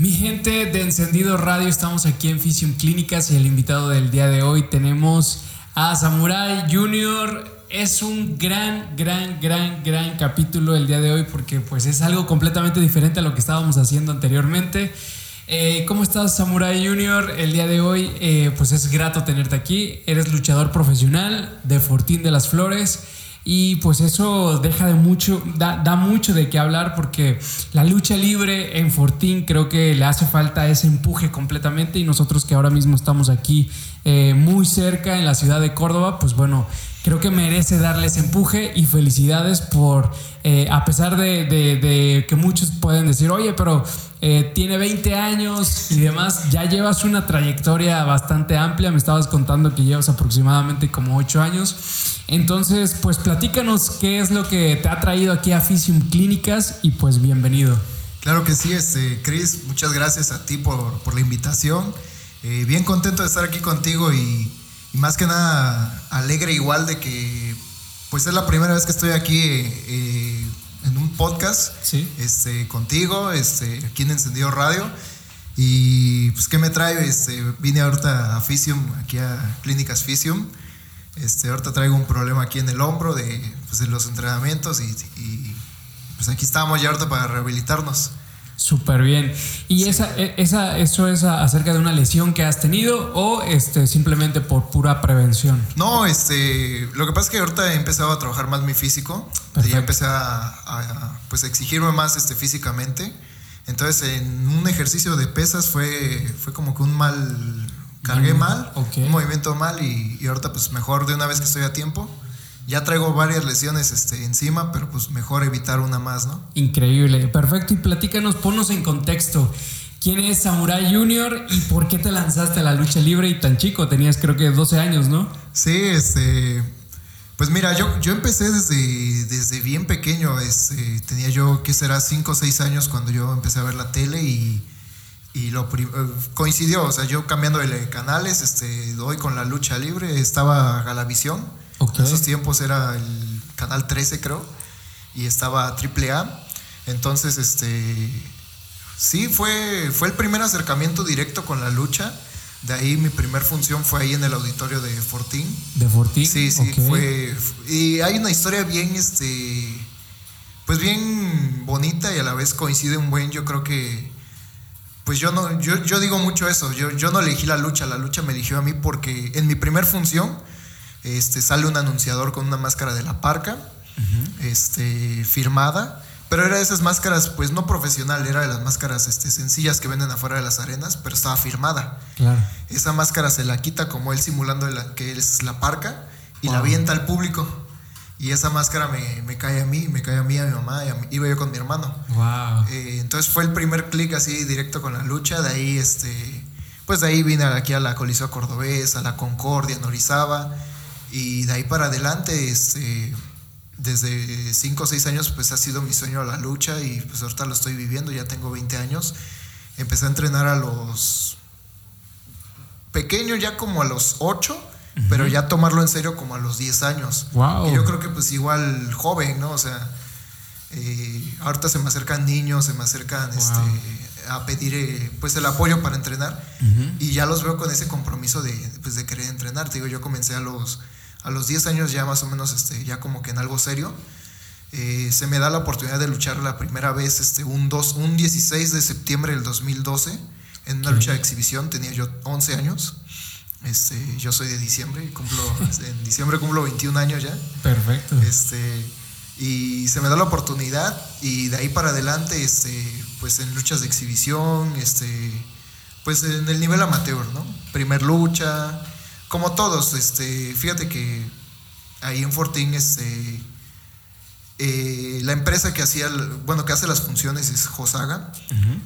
Mi gente de Encendido Radio, estamos aquí en Fisium Clínicas y el invitado del día de hoy tenemos a Samurai Junior. Es un gran, gran, gran, gran capítulo el día de hoy porque pues es algo completamente diferente a lo que estábamos haciendo anteriormente. Eh, ¿Cómo estás, Samurai Junior? El día de hoy, eh, pues es grato tenerte aquí. Eres luchador profesional de Fortín de las Flores. Y pues eso deja de mucho, da, mucho de qué hablar porque la lucha libre en Fortín creo que le hace falta ese empuje completamente y nosotros que ahora mismo estamos aquí eh, muy cerca en la ciudad de Córdoba, pues bueno, creo que merece darles empuje y felicidades por, eh, a pesar de, que muchos pueden decir, oye, pero eh, tiene 20 años y demás, ya llevas una trayectoria bastante amplia, me estabas contando que llevas aproximadamente como 8 años. Entonces, pues platícanos qué es lo que te ha traído aquí a Fisium Clínicas y pues bienvenido. Claro que sí, este, Chris, muchas gracias a ti por, la invitación. Eh, bien contento de estar aquí contigo y, más que nada alegre igual de que pues es la primera vez que estoy aquí eh, en un podcast ¿Sí? este, contigo, este, aquí en Encendido Radio. Y pues, ¿qué me trae? Este, vine ahorita a Fisium, aquí a Clínicas Fisium. Este, ahorita traigo un problema aquí en el hombro de, pues, los entrenamientos y, pues aquí estamos ya ahorita para rehabilitarnos. Súper bien. ¿Y esa, e, esa, eso es acerca de una lesión que has tenido o este, simplemente por pura prevención? No, este, lo que pasa es que ahorita he empezado a trabajar más mi físico. Ya empecé a, pues, exigirme más este, físicamente. Entonces, en un ejercicio de pesas fue, fue como que un mal cargué mal, un movimiento mal y, ahorita pues mejor de una vez que estoy a tiempo. Ya traigo varias lesiones este, encima, pero pues mejor evitar una más, ¿no? Increíble, perfecto. Y platícanos, ponnos en contexto. ¿Quién es Samurai Junior y por qué te lanzaste a la lucha libre y tan chico? Tenías creo que 12 años, ¿no? Sí, este... Pues mira, yo, yo empecé desde, desde bien pequeño. Este, tenía yo, ¿qué será? 5 o 6 años cuando yo empecé a ver la tele y y lo eh, coincidió, o sea, yo cambiando de canales, este, doy con la lucha libre, estaba Galavisión, en esos tiempos era el canal 13 creo, y estaba AAA, entonces este, sí, fue, fue el primer acercamiento directo con la lucha, de ahí mi primer función fue ahí en el auditorio de Fortín. ¿De Fortín? Sí, sí, fue, y hay una historia bien, este, pues bien bonita y a la vez coincide un buen, yo creo que pues yo no, yo, yo digo mucho eso, yo, yo no elegí la lucha, la lucha me eligió a mí porque en mi primer función este, sale un anunciador con una máscara de la parca, este, firmada, pero era de esas máscaras, pues no profesional, era de las máscaras este, sencillas que venden afuera de las arenas, pero estaba firmada. Esa máscara se la quita como él simulando que es la parca y la avienta al público. Y esa máscara me, me, cae a mí, me cae a mí, a mi mamá, y iba yo con mi hermano. Wow. Eh, entonces fue el primer clic así directo con la lucha, de ahí este, pues de ahí vine aquí a la Coliseo Cordobés, a la Concordia, en Orizaba, y de ahí para adelante, este, desde 5 o 6 años, pues ha sido mi sueño la lucha, y pues ahorita lo estoy viviendo, ya tengo 20 años. Empecé a entrenar a los pequeños, ya como a los 8 pero ya tomarlo en serio como a los 10 años. Wow. Y yo creo que pues igual joven, ¿no? O sea, eh, ahorita se me acercan niños, se me acercan este, a pedir eh, pues el apoyo para entrenar y ya los veo con ese compromiso de, pues, de querer entrenar. Te digo, yo comencé a los, a los 10 años ya más o menos este, ya como que en algo serio. Eh, se me da la oportunidad de luchar la primera vez este, un, dos, un 16 de septiembre del 2012 en una lucha de exhibición, tenía yo 11 años. Este, yo soy de diciembre, cumplo, en diciembre cumplo 21 años ya. Perfecto. Este, y se me da la oportunidad y de ahí para adelante, este, pues en luchas de exhibición, este, pues en el nivel amateur, ¿no? Primer lucha, como todos, este, fíjate que ahí en Fortín, este, eh, la empresa que hacía, bueno, que hace las funciones es Josaga.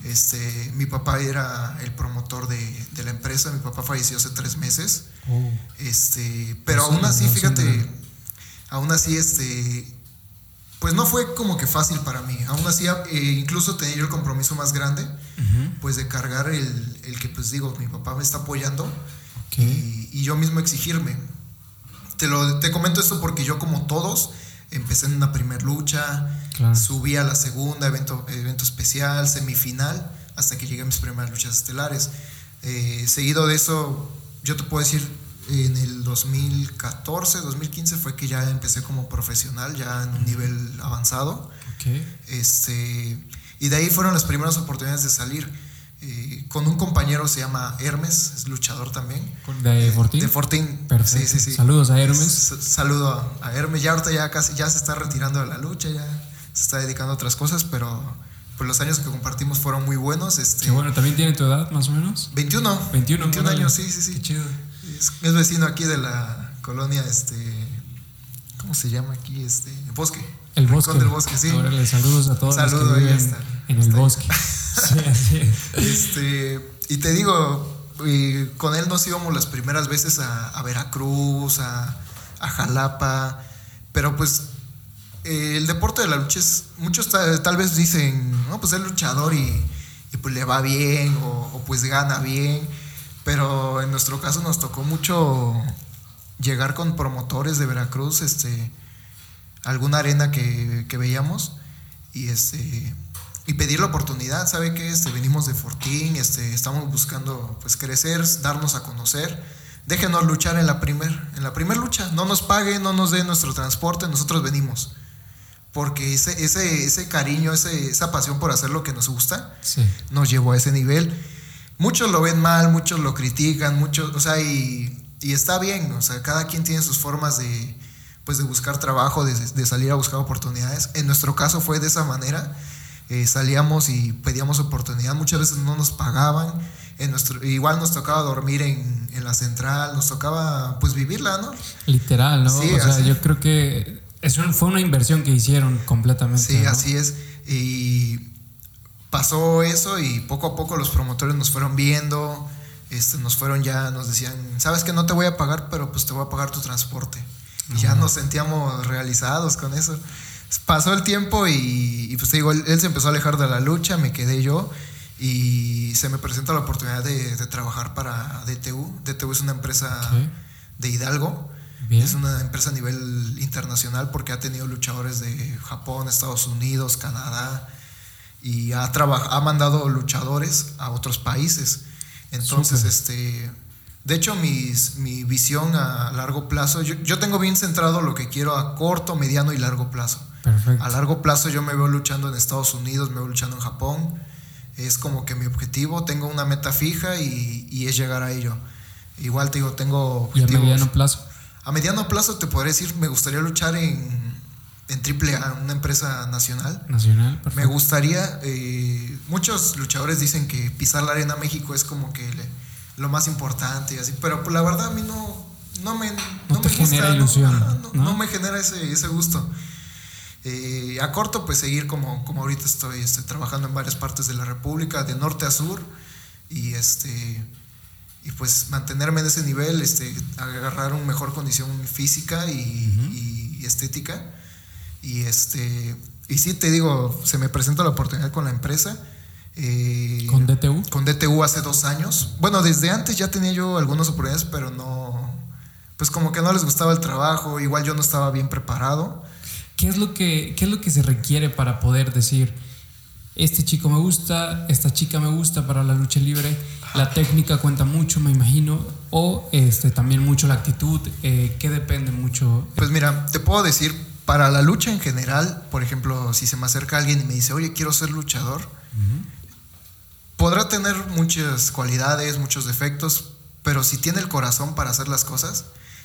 este, mi papá era el promotor de, la empresa, mi papá falleció hace tres meses. Oh. Este, pero aún así, fíjate, aún así, este, pues no fue como que fácil para mí. Aún así, eh, incluso tenía yo el compromiso más grande, pues de cargar el, que, pues digo, mi papá me está apoyando y, yo mismo exigirme. Te, lo, te comento esto porque yo como todos, empecé en una primer lucha, subí a la segunda, evento, evento especial, semifinal, hasta que llegué a mis primeras luchas estelares. Eh, seguido de eso, yo te puedo decir, en el 2014, 2015 fue que ya empecé como profesional, ya en un nivel avanzado. Este, y de ahí fueron las primeras oportunidades de salir. Eh, con un compañero se llama Hermes, es luchador también. ¿De Fortín? De Fortín. Perfecto. Sí, sí, sí. Saludos a Hermes. saludo a, Hermes. Ya ahorita ya casi ya se está retirando de la lucha, ya se está dedicando a otras cosas, pero pues los años que compartimos fueron muy buenos. Este, Qué bueno, ¿también tiene tu edad más o menos? 21. 21, 21 años, sí, sí, sí. Qué chido. Es, vecino aquí de la colonia, este, ¿cómo se llama aquí? Este, Bosque. El Bosque. del Bosque, sí. Saludos a todos los que viven en el Bosque. sí, así Este, y te digo, con él nos íbamos las primeras veces a, Veracruz, a, Jalapa, pero pues eh, el deporte de la lucha es, muchos tal, vez dicen, no, pues es luchador y, pues le va bien o, pues gana bien, pero en nuestro caso nos tocó mucho llegar con promotores de Veracruz, este, alguna arena que, veíamos y este y pedir la oportunidad, ¿sabe qué? Este, venimos de Fortín, este, estamos buscando pues crecer, darnos a conocer. Déjenos luchar en la primer, en la primer lucha, no nos paguen, no nos den nuestro transporte, nosotros venimos porque ese, ese, ese cariño, ese, esa pasión por hacer lo que nos gusta, nos llevó a ese nivel. Muchos lo ven mal, muchos lo critican, muchos, o sea, y, y, está bien, o sea, cada quien tiene sus formas de, pues, de buscar trabajo, de, de salir a buscar oportunidades. En nuestro caso fue de esa manera, eh, salíamos y pedíamos oportunidad, muchas veces no nos pagaban, en nuestro, igual nos tocaba dormir en, en la central, nos tocaba pues vivirla, ¿no? Literal, ¿no? o sea, yo creo que eso fue una inversión que hicieron completamente. Sí, así es. Y pasó eso y poco a poco los promotores nos fueron viendo, este, nos fueron ya, nos decían, sabes que no te voy a pagar, pero pues te voy a pagar tu transporte. Y ya nos sentíamos realizados con eso. Pasó el tiempo y, pues te digo, él, se empezó a alejar de la lucha, me quedé yo y se me presenta la oportunidad de, trabajar para DTU. DTU es una empresa de Hidalgo es una empresa a nivel internacional porque ha tenido luchadores de Japón, Estados Unidos, Canadá y ha, ha mandado luchadores a otros países. Entonces, este, de hecho, mi visión a largo plazo, yo, tengo bien centrado lo que quiero a corto, mediano y largo plazo. A largo plazo yo me veo luchando en Estados Unidos, me veo luchando en Japón. Es como que mi objetivo, tengo una meta fija y, es llegar a ello. Igual te digo, tengo objetivos. ¿Y a mediano plazo? A mediano plazo te podría decir, me gustaría luchar en, en AAA, una empresa nacional. Nacional, perfecto. Me gustaría, eh, muchos luchadores dicen que pisar la arena México es como que lo más importante y así, pero pues, la verdad a mí no, no me, no, me genera ilusión. No, me genera ese, ese gusto. Eh, a corto, pues seguir como, como ahorita estoy, estoy trabajando en varias partes de la República, de norte a sur, y este y pues mantenerme en ese nivel, este, agarrar una mejor condición física y, estética. Y este y sí te digo, se me presenta la oportunidad con la empresa. Eh, ¿Con DTU? Con DTU hace dos años. Bueno, desde antes ya tenía yo algunas oportunidades, pero no, pues como que no les gustaba el trabajo, igual yo no estaba bien preparado. ¿Qué es lo que, qué es lo que se requiere para poder decir, este chico me gusta, esta chica me gusta para la lucha libre. La técnica cuenta mucho, me imagino, o este, también mucho la actitud, eh, ¿qué depende mucho? Pues mira, te puedo decir, para la lucha en general, por ejemplo, si se me acerca alguien y me dice, oye, quiero ser luchador, podrá tener muchas cualidades, muchos defectos, pero si tiene el corazón para hacer las cosas,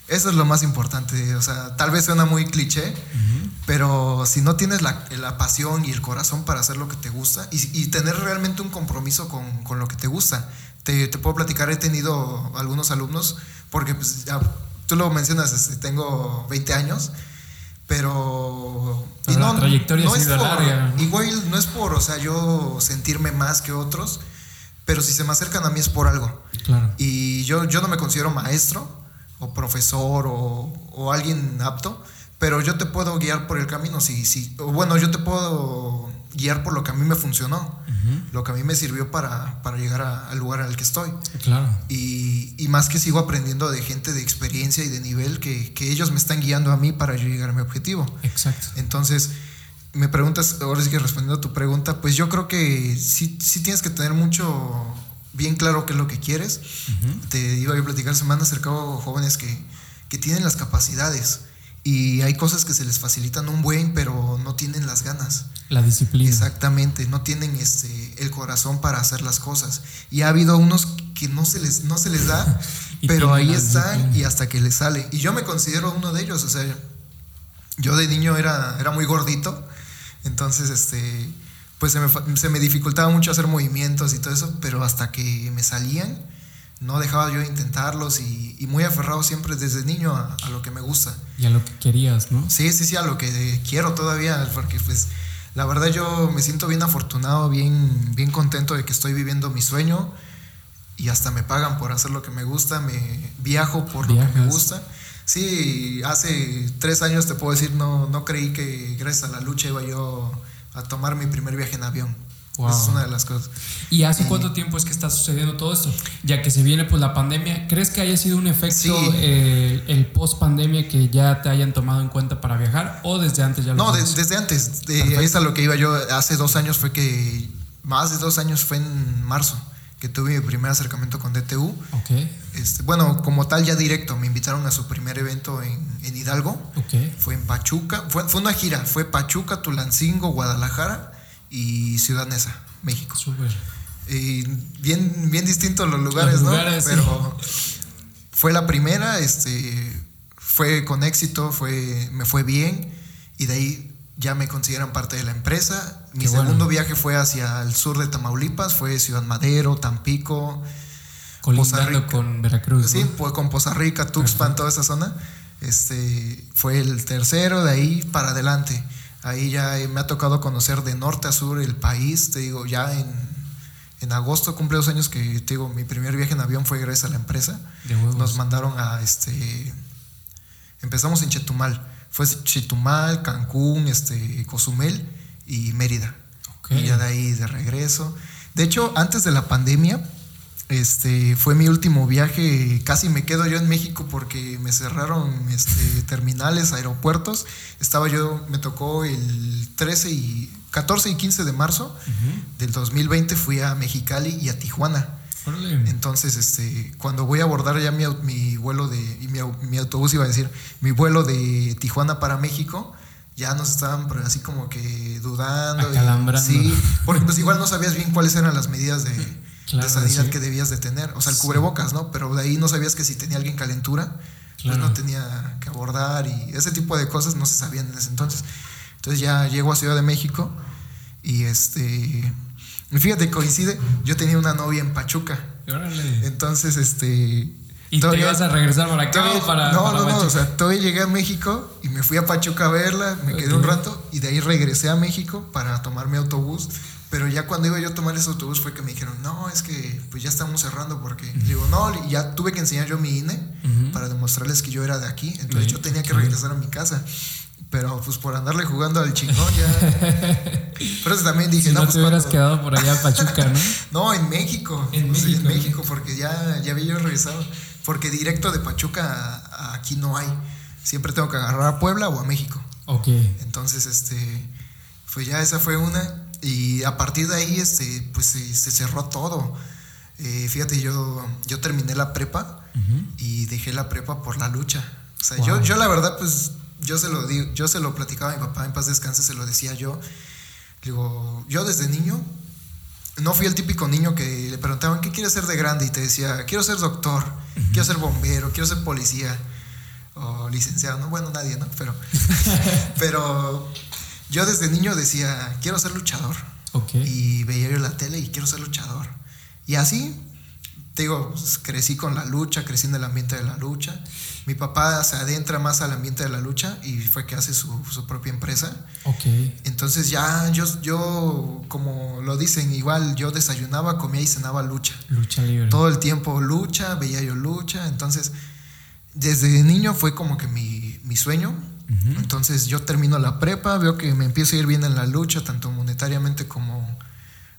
eso es lo más importante. O sea, tal vez suena muy cliché, pero si no tienes la, la, pasión y el corazón para hacer lo que te gusta y, tener realmente un compromiso con, con, lo que te gusta. Te, te, puedo platicar, he tenido algunos alumnos, porque pues, ya, tú lo mencionas, este, tengo 20 años, pero... y no, la trayectoria no es larga. Igual no es por, o sea, yo sentirme más que otros, pero si se me acercan a mí es por algo. Claro. Y yo, yo no me considero maestro, o profesor o, o, alguien apto, pero yo te puedo guiar por el camino, si, si, bueno, yo te puedo guiar por lo que a mí me funcionó, lo que a mí me sirvió para, para llegar al lugar al que estoy. Claro. Y, y, más que sigo aprendiendo de gente de experiencia y de nivel que, que, ellos me están guiando a mí para llegar a mi objetivo. Exacto. Entonces, me preguntas, ahora sí que respondiendo a tu pregunta, pues yo creo que sí, sí tienes que tener mucho bien claro qué es lo que quieres. Te iba a platicar semana acerca de jóvenes que, que tienen las capacidades y hay cosas que se les facilitan un buen, pero no tienen las ganas. La disciplina. Exactamente, no tienen este, el corazón para hacer las cosas. Y ha habido unos que no se les, no se les da, pero ahí están y hasta que les sale. Y yo me considero uno de ellos, o sea, yo de niño era, era muy gordito, entonces este, pues se me, se me dificultaba mucho hacer movimientos y todo eso, pero hasta que me salían, no dejaba yo de intentarlos y, muy aferrado siempre desde niño a, lo que me gusta. Y a lo que querías, ¿no? Sí, sí, sí, a lo que quiero todavía, porque pues la verdad yo me siento bien afortunado, bien, bien contento de que estoy viviendo mi sueño y hasta me pagan por hacer lo que me gusta, me viajo por lo que me gusta. Sí, hace tres años te puedo decir, no, no creí que gracias a la lucha iba yo a tomar mi primer viaje en avión. Esa es una de las cosas. ¿Y hace cuánto tiempo es que está sucediendo todo esto? Ya que se viene pues la pandemia, ¿crees que haya sido un efecto eh, el post pandemia que ya te hayan tomado en cuenta para viajar o desde antes ya lo No, desde antes. De, es a lo que iba yo. Hace dos años fue que, más de dos años fue en marzo que tuve mi primer acercamiento con DTU. Okay. Este, bueno, como tal ya directo, me invitaron a su primer evento en, en Hidalgo. Okay. Fue en Pachuca, fue, fue una gira, fue Pachuca, Tulancingo, Guadalajara y Ciudad Neza, México. Súper. Y bien, bien distintos los lugares, ¿no? Pero fue la primera, este, fue con éxito, fue, me fue bien y de ahí ya me consideran parte de la empresa. Mi segundo viaje fue hacia el sur de Tamaulipas, fue Ciudad Madero, Tampico. Con Veracruz. Sí, pues con Poza Rica, Tuxpan, toda esa zona. Este, fue el tercero, de ahí para adelante. Ahí ya me ha tocado conocer de norte a sur el país, te digo, ya en, en agosto cumple dos años que, te digo, mi primer viaje en avión fue gracias a la empresa. Nos mandaron a, este, empezamos en Chetumal, fue Chetumal, Cancún, este, Cozumel y Mérida. Y ya de ahí de regreso. De hecho, antes de la pandemia, este, fue mi último viaje, casi me quedo yo en México porque me cerraron este, terminales, aeropuertos. Estaba yo, me tocó el 13 y 14 y 15 de marzo del 2020 fui a Mexicali y a Tijuana. Entonces, este, cuando voy a abordar ya mi, mi vuelo de, y mi, mi, autobús iba a decir, mi vuelo de Tijuana para México, ya nos estaban así como que dudando. sí, porque pues igual no sabías bien cuáles eran las medidas de de sanidad que debías de tener. O sea, el cubrebocas, ¿no? Pero de ahí no sabías que si tenía alguien calentura, pues no tenía que abordar y ese tipo de cosas no se sabían en ese entonces. Entonces ya llego a Ciudad de México y este... Fíjate, coincide, yo tenía una novia en Pachuca. Entonces, este... ¿Y te ibas a regresar para acá para.? No, no, no. O sea, todavía llegué a México y me fui a Pachuca a verla, me quedé un rato y de ahí regresé a México para tomar mi autobús pero ya cuando iba yo a tomar ese autobús fue que me dijeron, no, es que pues ya estamos cerrando porque, digo, no, ya tuve que enseñar yo mi INE para demostrarles que yo era de aquí, entonces yo tenía que regresar a mi casa. Pero pues por andarle jugando al chingón ya. Pero también dije, no, no pues hubieras quedado por allá Pachuca, ¿no? no, en México. En México. En México, porque ya, ya había yo regresado. Porque directo de Pachuca aquí no hay. Siempre tengo que agarrar a Puebla o a México. Ok. Entonces, este, pues ya esa fue una. Y a partir de ahí, este, pues se, cerró todo. Eh, fíjate, yo, yo terminé la prepa y dejé la prepa por la lucha. O sea, yo, yo la verdad, pues, yo se lo digo, yo se lo platicaba a mi papá, en paz descanse, se lo decía yo. Digo, yo desde niño no fui el típico niño que le preguntaban, ¿qué quieres ser de grande? Y te decía, quiero ser doctor, quiero ser bombero, quiero ser policía o licenciado. No, bueno, nadie, ¿no? Pero, pero yo desde niño decía, quiero ser luchador. Y veía yo la tele y quiero ser luchador. Y así, te digo, pues, crecí con la lucha, crecí en el ambiente de la lucha. Mi papá se adentra más al ambiente de la lucha y fue que hace su, propia empresa. Entonces ya yo, yo, como lo dicen, igual yo desayunaba, comía y cenaba lucha. Lucha libre. Todo el tiempo lucha, veía yo lucha. Entonces, desde niño fue como que mi, mi sueño entonces yo termino la prepa, veo que me empiezo a ir bien en la lucha, tanto monetariamente como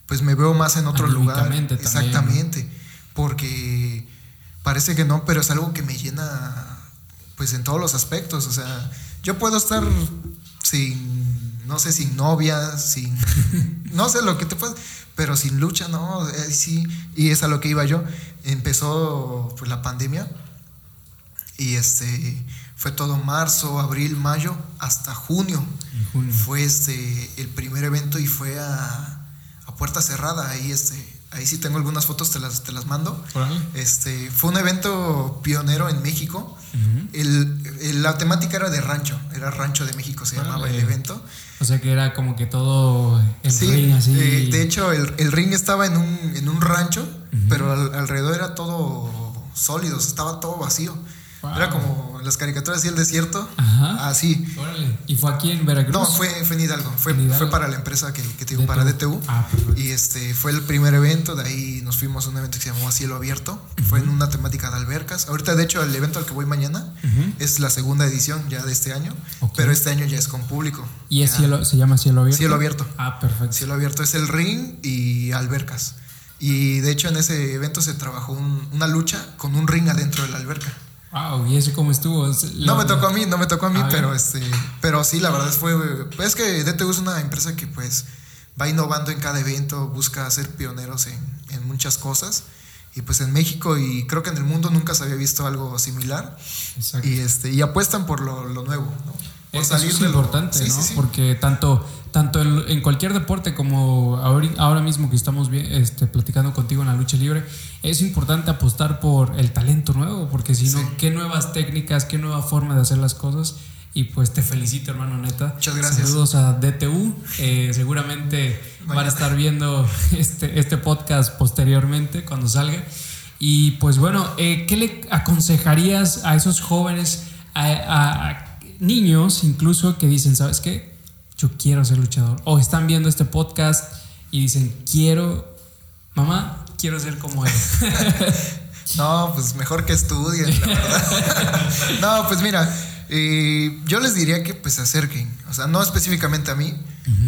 pues me veo más en otro lugar. Exactamente, porque parece que no, pero es algo que me llena pues en todos los aspectos, o sea, yo puedo estar sin no sé, sin novia, sin, no sé lo que te puedes, pero sin lucha, no, eh, sí, y es a lo que iba yo. Empezó pues la pandemia y este fue todo marzo, abril, mayo, hasta junio. Fue este el primer evento y fue a, a puerta cerrada, ahí este ahí sí tengo algunas fotos, te las, te las mando. Este, fue un evento pionero en México. el, la temática era de rancho, era Rancho de México, se llamaba el evento. O sea que era como que todo el ring así. Eh, de hecho, el, el, ring estaba en un, en un rancho, pero alrededor era todo sólido, estaba todo vacío. Era como las caricaturas y el desierto. Así. ¿Y fue aquí en Veracruz? No, fue, en Hidalgo. Fue, fue para la empresa que, que te para DTU. Ah, y este fue el primer evento. De ahí nos fuimos a un evento que se llamó Cielo Abierto. Fue en una temática de albercas. Ahorita, de hecho, el evento al que voy mañana es la segunda edición ya de este año. Pero este año ya es con público. ¿Y es cielo, se llama Cielo Abierto? Cielo Abierto. Ah, perfecto. Cielo Abierto es el ring y albercas. Y de hecho en ese evento se trabajó una lucha con un ring adentro de la alberca. Wow, ¿y ese cómo estuvo? No me tocó a mí, no me tocó a mí, pero este, pero sí, la verdad fue, es que DTU es una empresa que pues va innovando en cada evento, busca ser pioneros en, en muchas cosas y pues en México y creo que en el mundo nunca se había visto algo similar Exacto. y este y apuestan por lo, lo nuevo, ¿no? Eso es importante, ¿no? Porque tanto, tanto en, cualquier deporte como ahora, mismo que estamos este, platicando contigo en la lucha libre, es importante apostar por el talento nuevo, porque si no, qué nuevas técnicas, qué nueva forma de hacer las cosas. Y pues te felicito, hermano neta. Muchas gracias. Saludos a DTU. Eh, seguramente van a estar viendo este, este podcast posteriormente cuando salga. Y pues bueno, eh, ¿qué le aconsejarías a esos jóvenes a niños incluso que dicen, ¿sabes qué? Yo quiero ser luchador. O están viendo este podcast y dicen, quiero, mamá, quiero ser como él. no, pues mejor que estudien, la verdad. no, pues mira, eh, yo les diría que pues se acerquen. O sea, no específicamente a mí,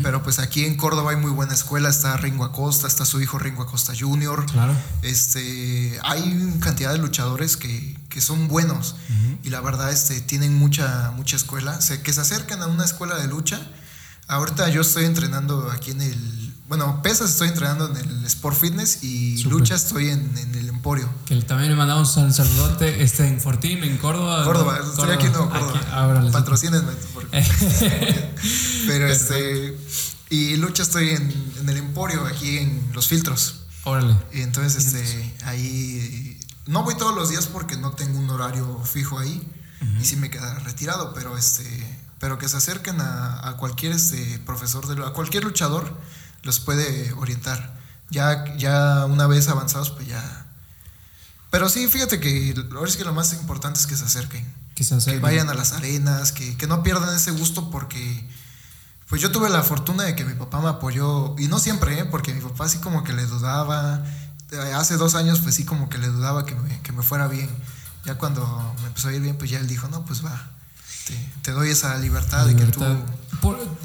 pero pues aquí en Córdoba hay muy buena escuela. Está Ringo Acosta, está su hijo Ringo Acosta Jr. Claro. Este, hay cantidad de luchadores que, que son buenos y la verdad este, tienen mucha, mucha escuela. que se acercan a una escuela de lucha. Ahorita yo estoy entrenando aquí en el bueno, pesas estoy entrenando en el Sport Fitness y lucha estoy en, el Emporio. Que también le mandamos un saludote este, en Fortín, en Córdoba. Córdoba, estoy aquí en Córdoba. Patrocínenme. Pero este. Y lucha estoy en, el Emporio, aquí en Los Filtros. Órale. Y entonces, este, ahí. No voy todos los días porque no tengo un horario fijo ahí. Y sí me queda retirado, pero este. Pero que se acerquen a, a cualquier este, profesor, de, a cualquier luchador los puede orientar. Ya, ya una vez avanzados, pues ya. Pero sí, fíjate que es que lo más importante es que se acerquen. Que se acerquen. Que vayan a las arenas, que, que no pierdan ese gusto porque. Pues yo tuve la fortuna de que mi papá me apoyó, y no siempre, ¿eh? porque mi papá sí como que le dudaba. Hace dos años, pues sí como que le dudaba que me, que me fuera bien. Ya cuando me empezó a ir bien, pues ya él dijo, no, pues va, te, doy esa libertad, de que tú...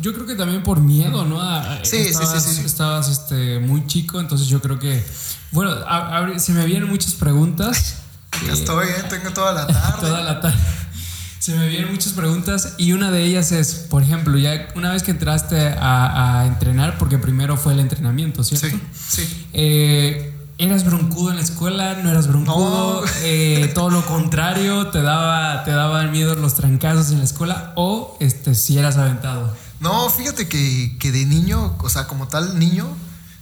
yo creo que también por miedo, ¿no? sí, estabas, sí, sí, Estabas este, muy chico, entonces yo creo que... Bueno, se me vienen muchas preguntas. estoy, ¿eh? tengo toda la tarde. toda la tarde. Se me vienen muchas preguntas y una de ellas es, por ejemplo, ya una vez que entraste a, entrenar, porque primero fue el entrenamiento, ¿cierto? Sí, sí. Eh, ¿Eras broncudo en la escuela? ¿No eras broncudo? Eh, todo lo contrario, ¿te daba, te daban miedo los trancazos en la escuela? ¿O este, si eras aventado? No, fíjate que, de niño, o sea, como tal niño,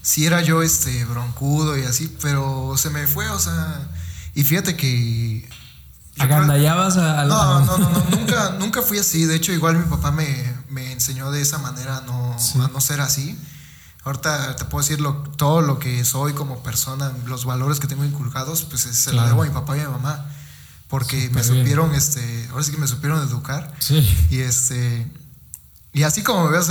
sí era yo este broncudo y así, pero se me fue, o sea, y fíjate que... ¿Agandallabas a, no, no, no, no, nunca, nunca fui así, de hecho igual mi papá me, me enseñó de esa manera no, a no ser así. Ahorita te puedo decir todo lo que soy como persona, los valores que tengo inculcados, pues se lo debo a mi papá y a mi mamá. Porque me supieron, este, ahora sí que me supieron educar. Sí. Y este, y así como me ves,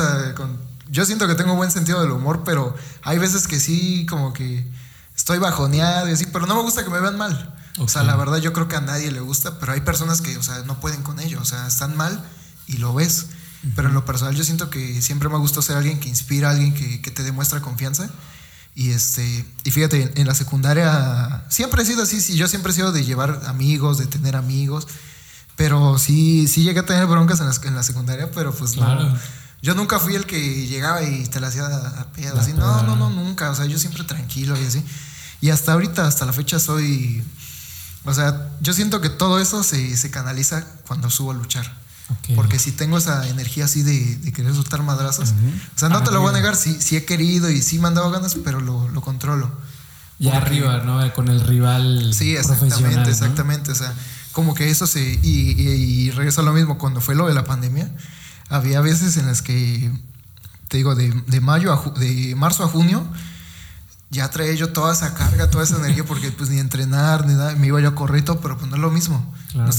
yo siento que tengo buen sentido del humor, pero hay veces que sí, como que estoy bajoneado y así, pero no me gusta que me vean mal. O sea, la verdad yo creo que a nadie le gusta, pero hay personas que, o sea, no pueden con ello, o sea, están mal y lo ves. Pero en lo personal yo siento que siempre me gusta ser alguien que inspira, alguien que, que te demuestra confianza. Y este, y fíjate, en la secundaria siempre he sido así, sí, yo siempre he sido de llevar amigos, de tener amigos, pero sí, sí llegué a tener broncas en la, en la secundaria, pero pues no, Yo nunca fui el que llegaba y te la hacía a pedo, así. No, no, no, nunca. O sea, yo siempre tranquilo y así. Y hasta ahorita, hasta la fecha, soy. O sea, yo siento que todo eso se, se canaliza cuando subo a luchar. Porque si tengo esa energía así de, querer soltar madrazos, o sea, no te lo voy a negar, sí, sí he querido y sí me han dado ganas, pero lo, lo controlo. Ya arriba, ¿no? Con el rival. Sí, exactamente, exactamente. O sea, como que eso se. Y, y, regresa a lo mismo, cuando fue lo de la pandemia, había veces en las que, te digo, de, de mayo a de marzo a junio, ya traía yo toda esa carga, toda esa energía, porque pues ni entrenar, ni nada, me iba yo a correr pero pues no es lo mismo. No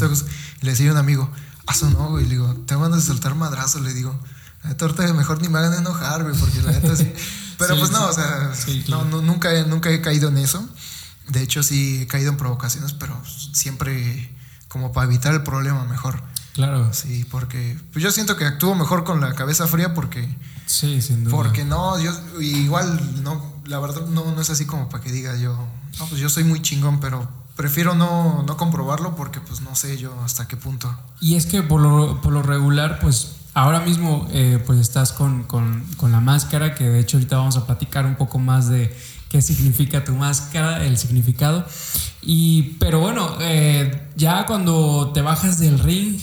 le decía a un amigo, eso no, güey, le digo, tengo ganas de soltar madrazo, le digo, neta mejor ni me hagan enojar, güey, porque la neta sí. Pero pues no, o sea, no, nunca, nunca he caído en eso. De hecho, sí he caído en provocaciones, pero siempre como para evitar el problema mejor. Claro. Sí, porque pues yo siento que actúo mejor con la cabeza fría porque... Sí, sin duda. Porque no, yo igual, no, la verdad no, no es así como para que diga yo, no, pues yo soy muy chingón, pero prefiero no, no comprobarlo porque pues no sé yo hasta qué punto. Y es que por lo, por lo regular, pues ahora mismo eh, pues estás con, con, con, la máscara, que de hecho ahorita vamos a platicar un poco más de qué significa tu máscara, el significado. Y, pero bueno, eh, ya cuando te bajas del ring,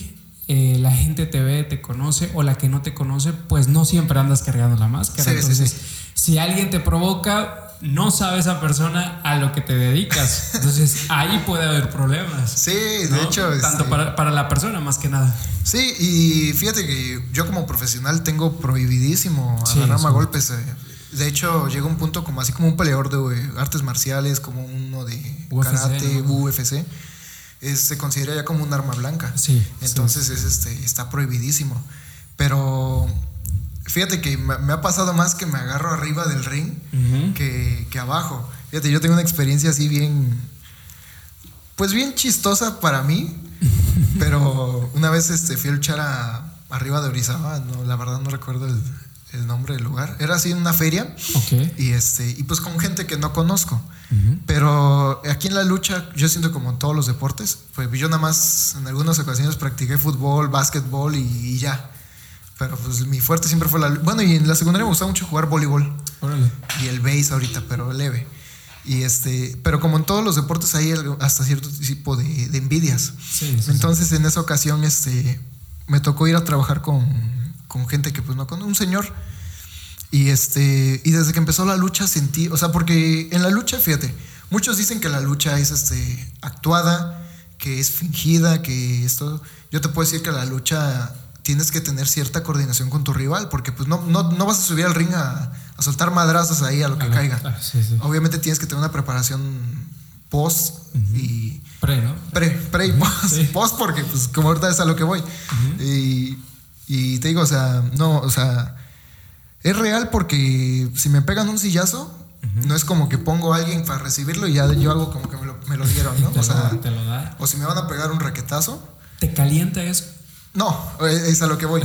eh, la gente te ve, te conoce, o la que no te conoce, pues no siempre andas cargando la máscara. Entonces, si alguien te provoca, no sabe esa persona a lo que te dedicas. Entonces ahí puede haber problemas. Sí, de hecho. Tanto este para, la persona más que nada. Sí, y fíjate que yo como profesional tengo prohibidísimo agarrarme a golpes. Eh. De hecho, llega un punto como así como un peleador de artes marciales, como uno de karate, UFC se considera ya como un arma blanca. Sí. Entonces Es, este, está prohibidísimo. Pero fíjate que me, ha pasado más que me agarro arriba del ring que, que, abajo. Fíjate, yo tengo una experiencia así bien, pues bien chistosa para mí. pero una vez este, fui a luchar a, arriba de Orizaba, no, la verdad no recuerdo el, el nombre del lugar. Era así en una feria. Y, este, y pues con gente que no conozco. Pero aquí en la lucha, yo siento como en todos los deportes, pues yo nada más en algunas ocasiones practiqué fútbol, básquetbol y, ya. Pero pues mi fuerte siempre fue la Bueno, y en la secundaria me gustaba mucho jugar voleibol. Y el base ahorita, pero leve. Y este, pero como en todos los deportes hay hasta cierto tipo de, envidias. Entonces en esa ocasión este, me tocó ir a trabajar con con gente que pues no con un señor. Y este y desde que empezó la lucha sentí, o sea, porque en la lucha, fíjate, muchos dicen que la lucha es este actuada, que es fingida, que esto yo te puedo decir que la lucha tienes que tener cierta coordinación con tu rival, porque pues no, no, no vas a subir al ring a, soltar madrazos ahí a lo que caiga. Obviamente tienes que tener una preparación post y... Pre, ¿no? Pre, pre y post. Post porque pues como ahorita es a lo que voy. Y y te digo, o sea, no, o sea, es real porque si me pegan un sillazo, no es como que pongo a alguien para recibirlo y ya yo hago como que me lo, dieron, ¿no? o sea, te lo da. o si me van a pegar un raquetazo. ¿Te calienta eso? No, es a lo que voy.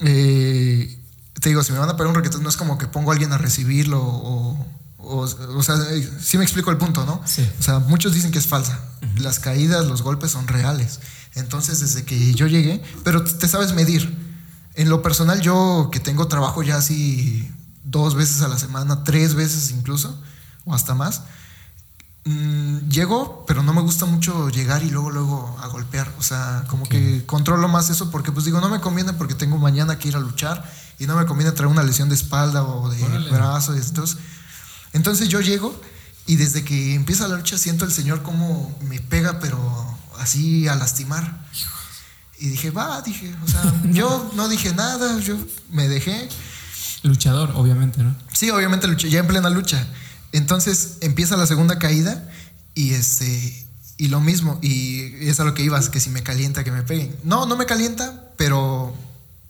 Eh, te digo, si me van a pegar un raquetazo, no es como que pongo a alguien a recibirlo o, o, sea, sí me explico el punto, ¿no? Sí. O sea, muchos dicen que es falsa. Las caídas, los golpes son reales. Entonces, desde que yo llegué, pero te sabes medir. En lo personal, yo que tengo trabajo ya así dos veces a la semana, tres veces incluso, o hasta más, mm, llego, pero no me gusta mucho llegar y luego, luego a golpear. O sea, como que controlo más eso porque, pues digo, no me conviene porque tengo mañana que ir a luchar y no me conviene traer una lesión de espalda o de brazo y estos. Entonces yo llego y desde que empieza la lucha siento el Señor como me pega, pero así a lastimar. Y dije, va, dije, o sea, yo no dije nada, yo me dejé. Luchador, obviamente, ¿no? Sí, obviamente luché, ya en plena lucha. Entonces empieza la segunda caída y este y lo mismo y es a lo que ibas, que si me calienta que me peguen. No, no me calienta, pero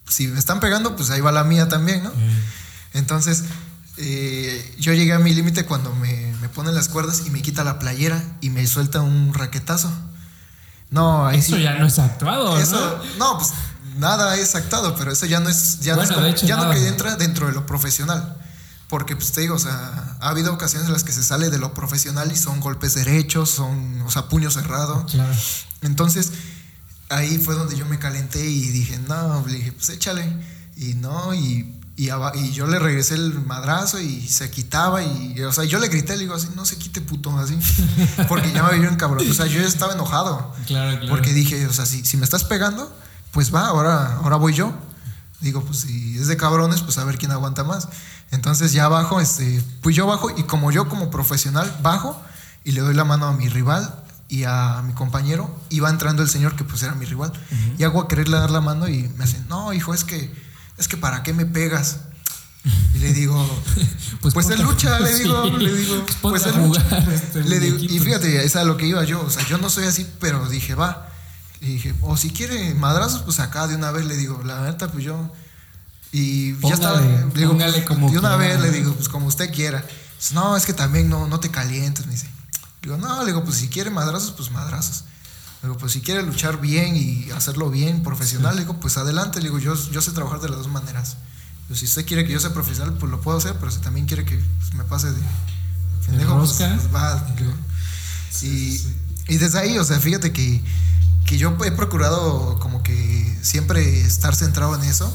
si me están pegando, pues ahí va la mía también, ¿no? Entonces eh, yo llegué a mi límite cuando me, me ponen las cuerdas y me quita la playera y me suelta un raquetazo. No, eso ya no es actuado. Eso, ¿no? pues nada es actuado, pero eso ya no es, ya no, ya no que entra dentro de lo profesional. Porque, pues te digo, o sea, ha habido ocasiones en las que se sale de lo profesional y son golpes derechos, son, o sea, puño cerrado. Claro. Entonces, ahí fue donde yo me calenté y dije, no, le dije, pues échale. Y no, y, y, y, yo le regresé el madrazo y se quitaba y, o sea, yo le grité, le digo así, no se quite puto, así, porque ya me en cabrón, o sea, yo estaba enojado. Claro, claro. Porque dije, o sea, si, si me estás pegando, pues va, ahora, ahora voy yo. Digo, pues si es de cabrones, pues a ver quién aguanta más. Entonces ya bajo, este, pues yo bajo y como yo como profesional bajo y le doy la mano a mi rival y a mi compañero, y va entrando el señor que pues era mi rival, y hago a quererle dar la mano y me hace, no, hijo, es que, es que para qué me pegas. Y le digo, pues, pues lucha, le digo, le digo, pues en lucha. Este, le digo, y fíjate, es a lo que iba yo, o sea, yo no soy así, pero dije, va. Y dije, o si quiere madrazos, pues acá de una vez le digo, la neta, pues yo. Y ya estaba, le digo, como de una vez le digo, pues como usted quiera. no, es que también no, no te calientes, me dice. Digo, no, le digo, pues si quiere madrazos, pues madrazos. Le digo, pues si quiere luchar bien y hacerlo bien, profesional, le digo, pues adelante. Le digo, yo, yo sé trabajar de las dos maneras. Digo, si usted quiere que yo sea profesional, pues lo puedo hacer, pero si también quiere que pues, me pase de pendejo, pues, pues, va. y, y desde ahí, o sea, fíjate que, que yo he procurado como que siempre estar centrado en eso.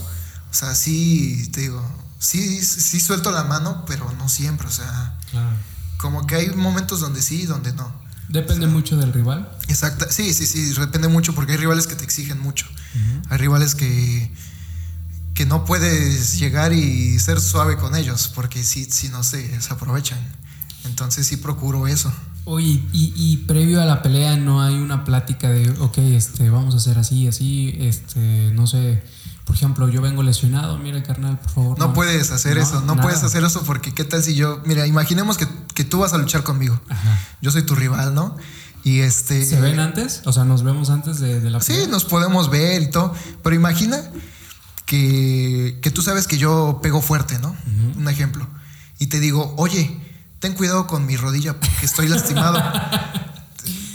O sea, sí, te digo, sí, sí suelto la mano, pero no siempre, o sea. Claro como que hay momentos donde sí y donde no. Depende mucho del rival. Exacto, sí, sí, sí, depende mucho porque hay rivales que te exigen mucho. Hay rivales que, que no puedes llegar y ser suave con ellos porque sí, sí no se aprovechan. Entonces sí procuro eso. Oye, y, y, previo a la pelea no hay una plática de, ok, este, vamos a hacer así, así, este, no sé, por ejemplo, yo vengo lesionado, mira carnal, por favor. No, puedes hacer eso, no puedes hacer eso porque qué tal si yo, mira, imaginemos que, que tú vas a luchar conmigo. Yo soy tu rival, ¿no? Y este... ¿Se ven antes? O sea, nos vemos antes de, la Sí, nos podemos ver y todo, pero imagina que, que tú sabes que yo pego fuerte, ¿no? Un ejemplo. Y te digo, oye, ten cuidado con mi rodilla porque estoy lastimado.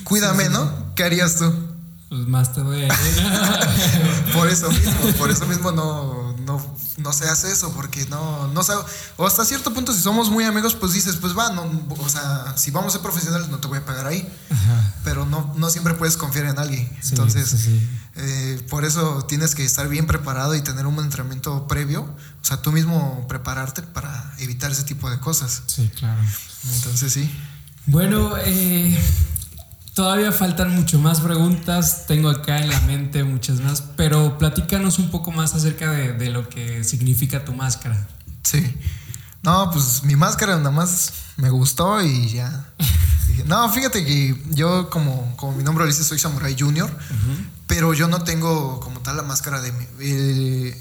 Cuídame, ¿no? ¿Qué harías tú? pues más te voy a ir. por eso mismo, por eso mismo no, no, no se hace eso, porque no, no sabe, o hasta cierto punto si somos muy amigos, pues dices, pues va, no, o sea, si vamos a ser profesionales no te voy a pagar ahí, pero no, no siempre puedes confiar en alguien, entonces eh, por eso tienes que estar bien preparado y tener un entrenamiento previo, o sea, tú mismo prepararte para evitar ese tipo de cosas. Sí, claro. Entonces sí. Bueno, eh, Todavía faltan mucho más preguntas, tengo acá en la mente muchas más, pero platícanos un poco más acerca de, lo que significa tu máscara. Sí. No, pues mi máscara nada más me gustó y ya. no, fíjate que yo como, como mi nombre lo dice, soy Samurai Junior, pero yo no tengo como tal la máscara de mi...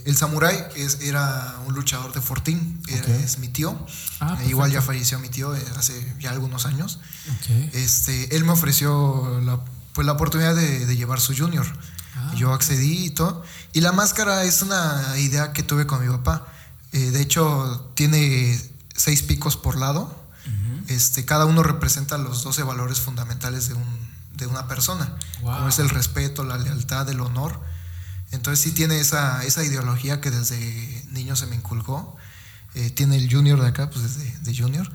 El, Samurai es, era un luchador de Fortín, es mi tío. Ah, igual ya falleció mi tío eh, hace ya algunos años. Este, él me ofreció la, pues, la oportunidad de, llevar su Junior. Ah, yo accedí y todo. Y la máscara es una idea que tuve con mi papá. Eh, de hecho, tiene seis picos por lado. este, cada uno representa los 12 valores fundamentales de un de una persona, como es el respeto, la lealtad, el honor. Entonces sí tiene esa, esa ideología que desde niño se me inculcó. Eh, tiene el junior de acá, pues desde de junior.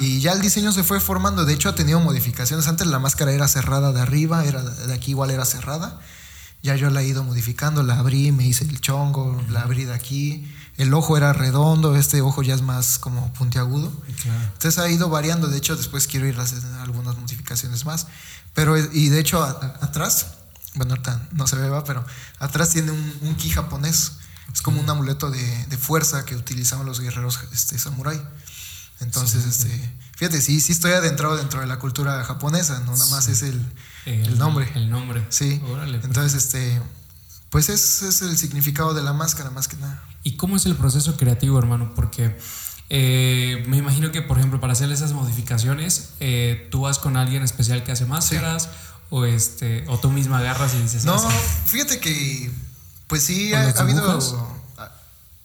Y ya el diseño se fue formando, de hecho ha tenido modificaciones. Antes la máscara era cerrada de arriba, era de aquí igual era cerrada. Ya yo la he ido modificando, la abrí, me hice el chongo, la abrí de aquí. El ojo era redondo, este ojo ya es más como puntiagudo. Entonces ha ido variando, de hecho después quiero ir a hacer algunas modificaciones más. Pero, y de hecho, atrás, bueno, ahorita no se ve, va, pero atrás tiene un, ki japonés. Es como un amuleto de, fuerza que utilizaban los guerreros este, samurai. Entonces, este, fíjate, sí, sí estoy adentrado dentro de la cultura japonesa, no nada más es el, el, nombre. El nombre. Sí. Pues. Entonces, este, pues es, es el significado de la máscara más que nada. ¿Y cómo es el proceso creativo, hermano? Porque eh, me imagino que, por ejemplo, para hacer esas modificaciones, eh, tú vas con alguien especial que hace máscaras o, este, o tú misma agarras y dices... No, fíjate que, pues sí, ha, habido...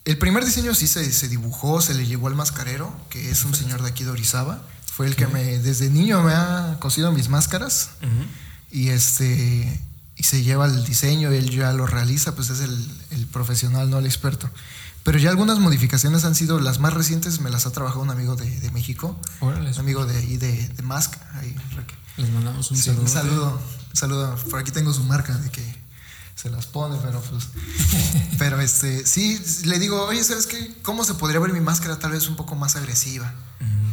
El primer diseño sí se, se, dibujó, se le llevó al mascarero, que es un señor de aquí de Orizaba. Fue el que me, desde niño me ha cosido mis máscaras. Y este y se lleva el diseño, él ya lo realiza, pues es el, el profesional, no el experto. Pero ya algunas modificaciones han sido las más recientes, me las ha trabajado un amigo de, México. un amigo de ahí de, de Mask. Ahí, Les mandamos un saludo. Un saludo, saludo. Por aquí tengo su marca de que se las pone, pero pues. pero este, sí, le digo, oye, ¿sabes qué? ¿Cómo se podría ver mi máscara tal vez un poco más agresiva?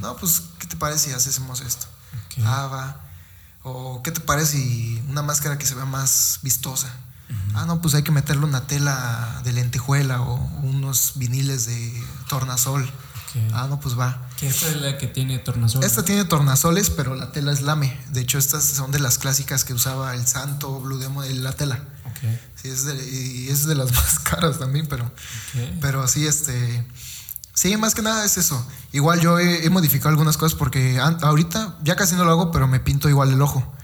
No, pues, ¿qué te parece si hacemos esto? Va. O, ¿qué te parece si una máscara que se vea más vistosa? Ah, no, pues hay que meterle una tela de lentejuela o unos viniles de tornasol. Ah, no, pues va. ¿Qué esta es la que tiene tornasol? Esta tiene tornasoles, pero la tela es lame. De hecho, estas son de las clásicas que usaba el santo Blue Demon, la tela. Okay. Sí, es de, y es de las más caras también, pero, pero sí, este... Sí, más que nada es eso. Igual yo he, modificado algunas cosas porque ahorita ya casi no lo hago, pero me pinto igual el ojo.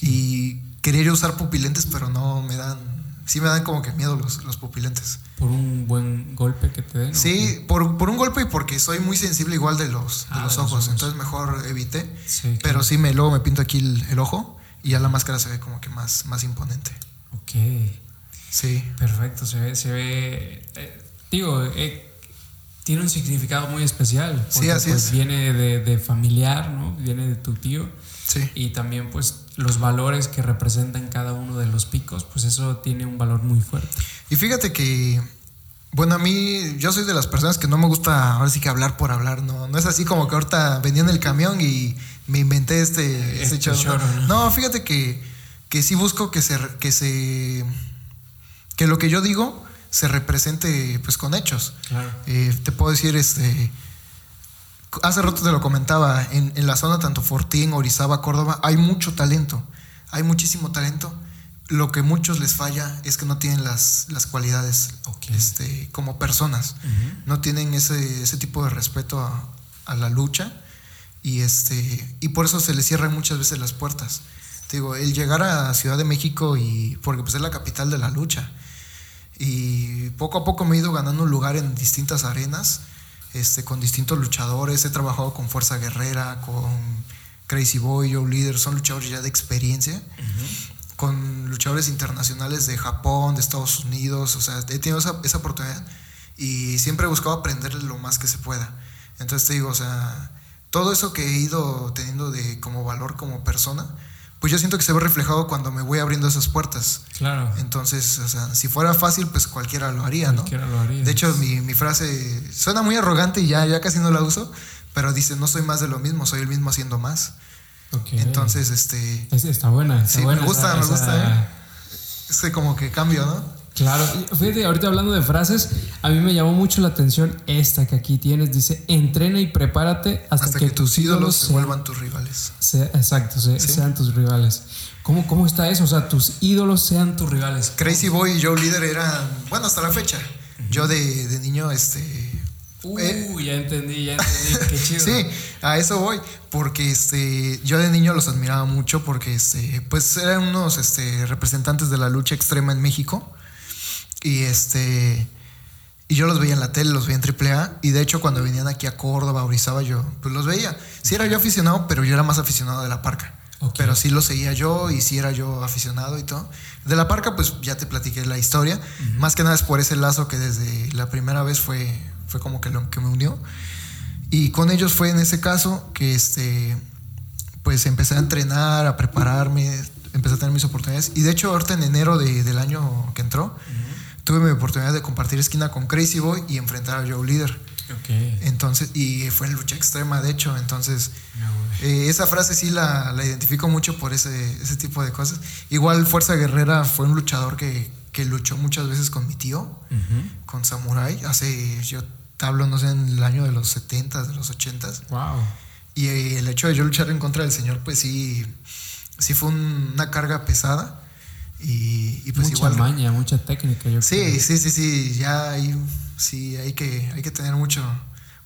Y quería usar pupilentes, pero no me dan sí me dan como que miedo los, los pupilentes. ¿Por un buen golpe que te den? Sí, por, por, un golpe y porque soy muy sensible igual de los, de ah, los, ojos, entonces mejor evité. pero sí, me, luego me pinto aquí el, ojo y ya la máscara se ve como que más, más imponente. Ok. Sí. Perfecto, se ve, se ve eh, digo, eh, tiene un significado muy especial. sí, así pues, es. Viene de, de familiar, ¿no? Viene de tu tío. Sí. Y también pues los valores que representan cada uno de los picos, pues eso tiene un valor muy fuerte. Y fíjate que, bueno, a mí yo soy de las personas que no me gusta ahora sí que hablar por hablar, no, no es así como que ahorita venía en el camión y me inventé este, este, este ¿no? fíjate que, que sí busco que se, que se, que lo que yo digo se represente pues con hechos. Claro. Eh, te puedo decir, este hace rato te lo comentaba, en, la zona tanto Fortín, Orizaba, Córdoba, hay mucho talento, hay muchísimo talento. Lo que muchos les falla es que no tienen las, las cualidades este, como personas, no tienen ese, ese, tipo de respeto a, a, la lucha y, este, y por eso se les cierran muchas veces las puertas. Te digo, el llegar a Ciudad de México, y, porque pues es la capital de la lucha, y poco a poco me he ido ganando un lugar en distintas arenas este, con distintos luchadores. He trabajado con Fuerza Guerrera, con Crazy Boy, Joe Leader, son luchadores ya de experiencia. Con luchadores internacionales de Japón, de Estados Unidos, o sea, he tenido esa, esa oportunidad y siempre he buscado aprender lo más que se pueda. Entonces te digo, o sea, todo eso que he ido teniendo de como valor como persona, pues yo siento que se ve reflejado cuando me voy abriendo esas puertas. Claro. Entonces, o sea, si fuera fácil, pues cualquiera lo haría, cualquiera Lo haría. De hecho, mi, mi, frase suena muy arrogante y ya, ya casi no la uso, pero dice, no soy más de lo mismo, soy el mismo haciendo más. Okay. Entonces, este... está buena. sí, me gusta, me gusta. ¿eh? Este como que cambio, ¿no? Claro, fíjate, ahorita hablando de frases, a mí me llamó mucho la atención esta que aquí tienes, dice, entrena y prepárate hasta, que, tus ídolos, se vuelvan tus rivales. exacto, sean tus rivales. ¿Cómo, ¿Cómo está eso? O sea, tus ídolos sean tus rivales. Crazy Boy y Joe Líder eran, bueno, hasta la fecha. Yo de, de niño, este... Uh, ya entendí, ya entendí, qué chido. sí, a eso voy, porque este, yo de niño los admiraba mucho porque este, pues eran unos este, representantes de la lucha extrema en México y este. Y yo los veía en la tele, los veía en AAA. Y de hecho, cuando venían aquí a Córdoba, Orizaba, yo pues los veía. Sí era yo aficionado, pero yo era más aficionado de la parca. Pero sí lo seguía yo y sí era yo aficionado y todo. De la parca, pues ya te platiqué la historia. Más que nada es por ese lazo que desde la primera vez fue, fue como que lo que me unió. Y con ellos fue en ese caso que este, pues empecé a entrenar, a prepararme, empecé a tener mis oportunidades. Y de hecho, ahorita en enero de, del año que entró, tuve mi oportunidad de compartir esquina con Crazy Boy y enfrentar a Joe Leader. Entonces, y fue en lucha extrema, de hecho. Entonces, eh, esa frase sí la, la, identifico mucho por ese, ese tipo de cosas. Igual Fuerza Guerrera fue un luchador que, que luchó muchas veces con mi tío, con Samurai. Hace, yo te hablo, no sé, en el año de los 70, de los 80. Wow. Y el hecho de yo luchar en contra del señor, pues sí, sí fue una carga pesada. Y, pues mucha maña, mucha técnica. Yo sí, sí, sí, sí, ya hay, sí, hay que, hay que tener mucho,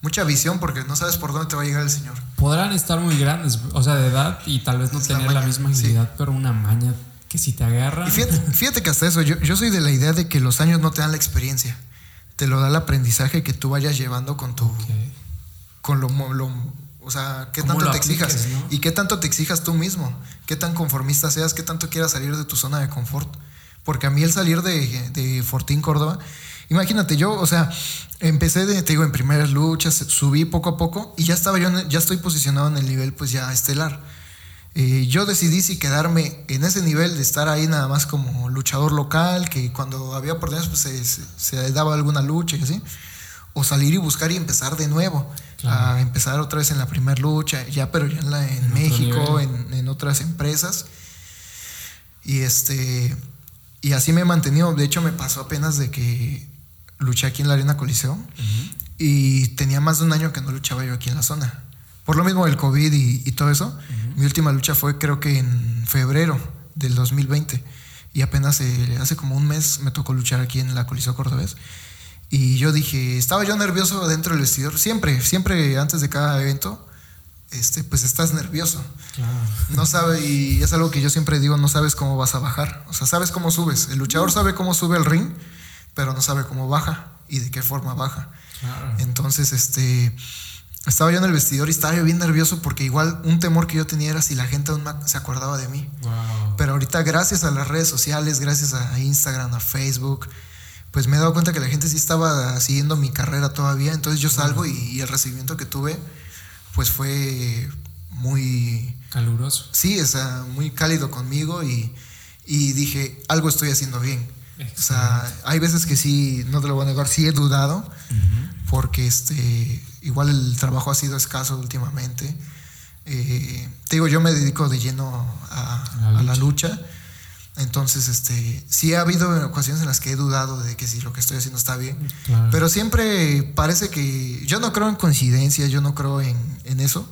mucha visión porque no sabes por dónde te va a llegar el Señor. Podrán estar muy grandes, o sea, de edad y tal vez no tener la, misma agilidad, pero una maña que si te agarra. Y fíjate, que hasta eso, yo, yo soy de la idea de que los años no te dan la experiencia, te lo da el aprendizaje que tú vayas llevando con tu, con lo, lo o sea, qué tanto te exijas y qué tanto te exijas tú mismo, qué tan conformista seas, qué tanto quieras salir de tu zona de confort. Porque a mí el salir de, de Fortín, Córdoba, imagínate, yo, o sea, empecé, de, te digo, en primeras luchas, subí poco a poco y ya estaba yo, ya estoy posicionado en el nivel, pues ya estelar. Eh, yo decidí si quedarme en ese nivel de estar ahí nada más como luchador local, que cuando había oportunidades pues se, daba alguna lucha y así, o salir y buscar y empezar de nuevo, a empezar otra vez en la primera lucha, ya pero ya en, la, en, México, en, en, otras empresas. Y este y así me he mantenido, de hecho me pasó apenas de que luché aquí en la Arena Coliseo y tenía más de un año que no luchaba yo aquí en la zona. Por lo mismo el COVID y, todo eso, mi última lucha fue creo que en febrero del 2020 y apenas eh, hace como un mes me tocó luchar aquí en la Coliseo Cordobés. Y yo dije, estaba yo nervioso dentro del vestidor, siempre, siempre antes de cada evento, este, pues estás nervioso. No sabe, y es algo que yo siempre digo, no sabes cómo vas a bajar. O sea, sabes cómo subes. El luchador sabe cómo sube el ring, pero no sabe cómo baja y de qué forma baja. Entonces, este, estaba yo en el vestidor y estaba yo bien nervioso porque igual un temor que yo tenía era si la gente se acordaba de mí. Pero ahorita gracias a las redes sociales, gracias a Instagram, a Facebook, pues me he dado cuenta que la gente sí estaba siguiendo mi carrera todavía. Entonces yo salgo y, el recibimiento que tuve, pues fue muy... Caluroso. Sí, o sea, muy cálido conmigo y, y dije, algo estoy haciendo bien. O sea, hay veces que sí, no te lo voy a negar, sí he dudado, porque este, igual el trabajo ha sido escaso últimamente. Eh, te digo, yo me dedico de lleno a, la, lucha. Entonces, este, sí ha habido ocasiones en las que he dudado de que si lo que estoy haciendo está bien. Pero siempre parece que. Yo no creo en coincidencias, yo no creo en, eso.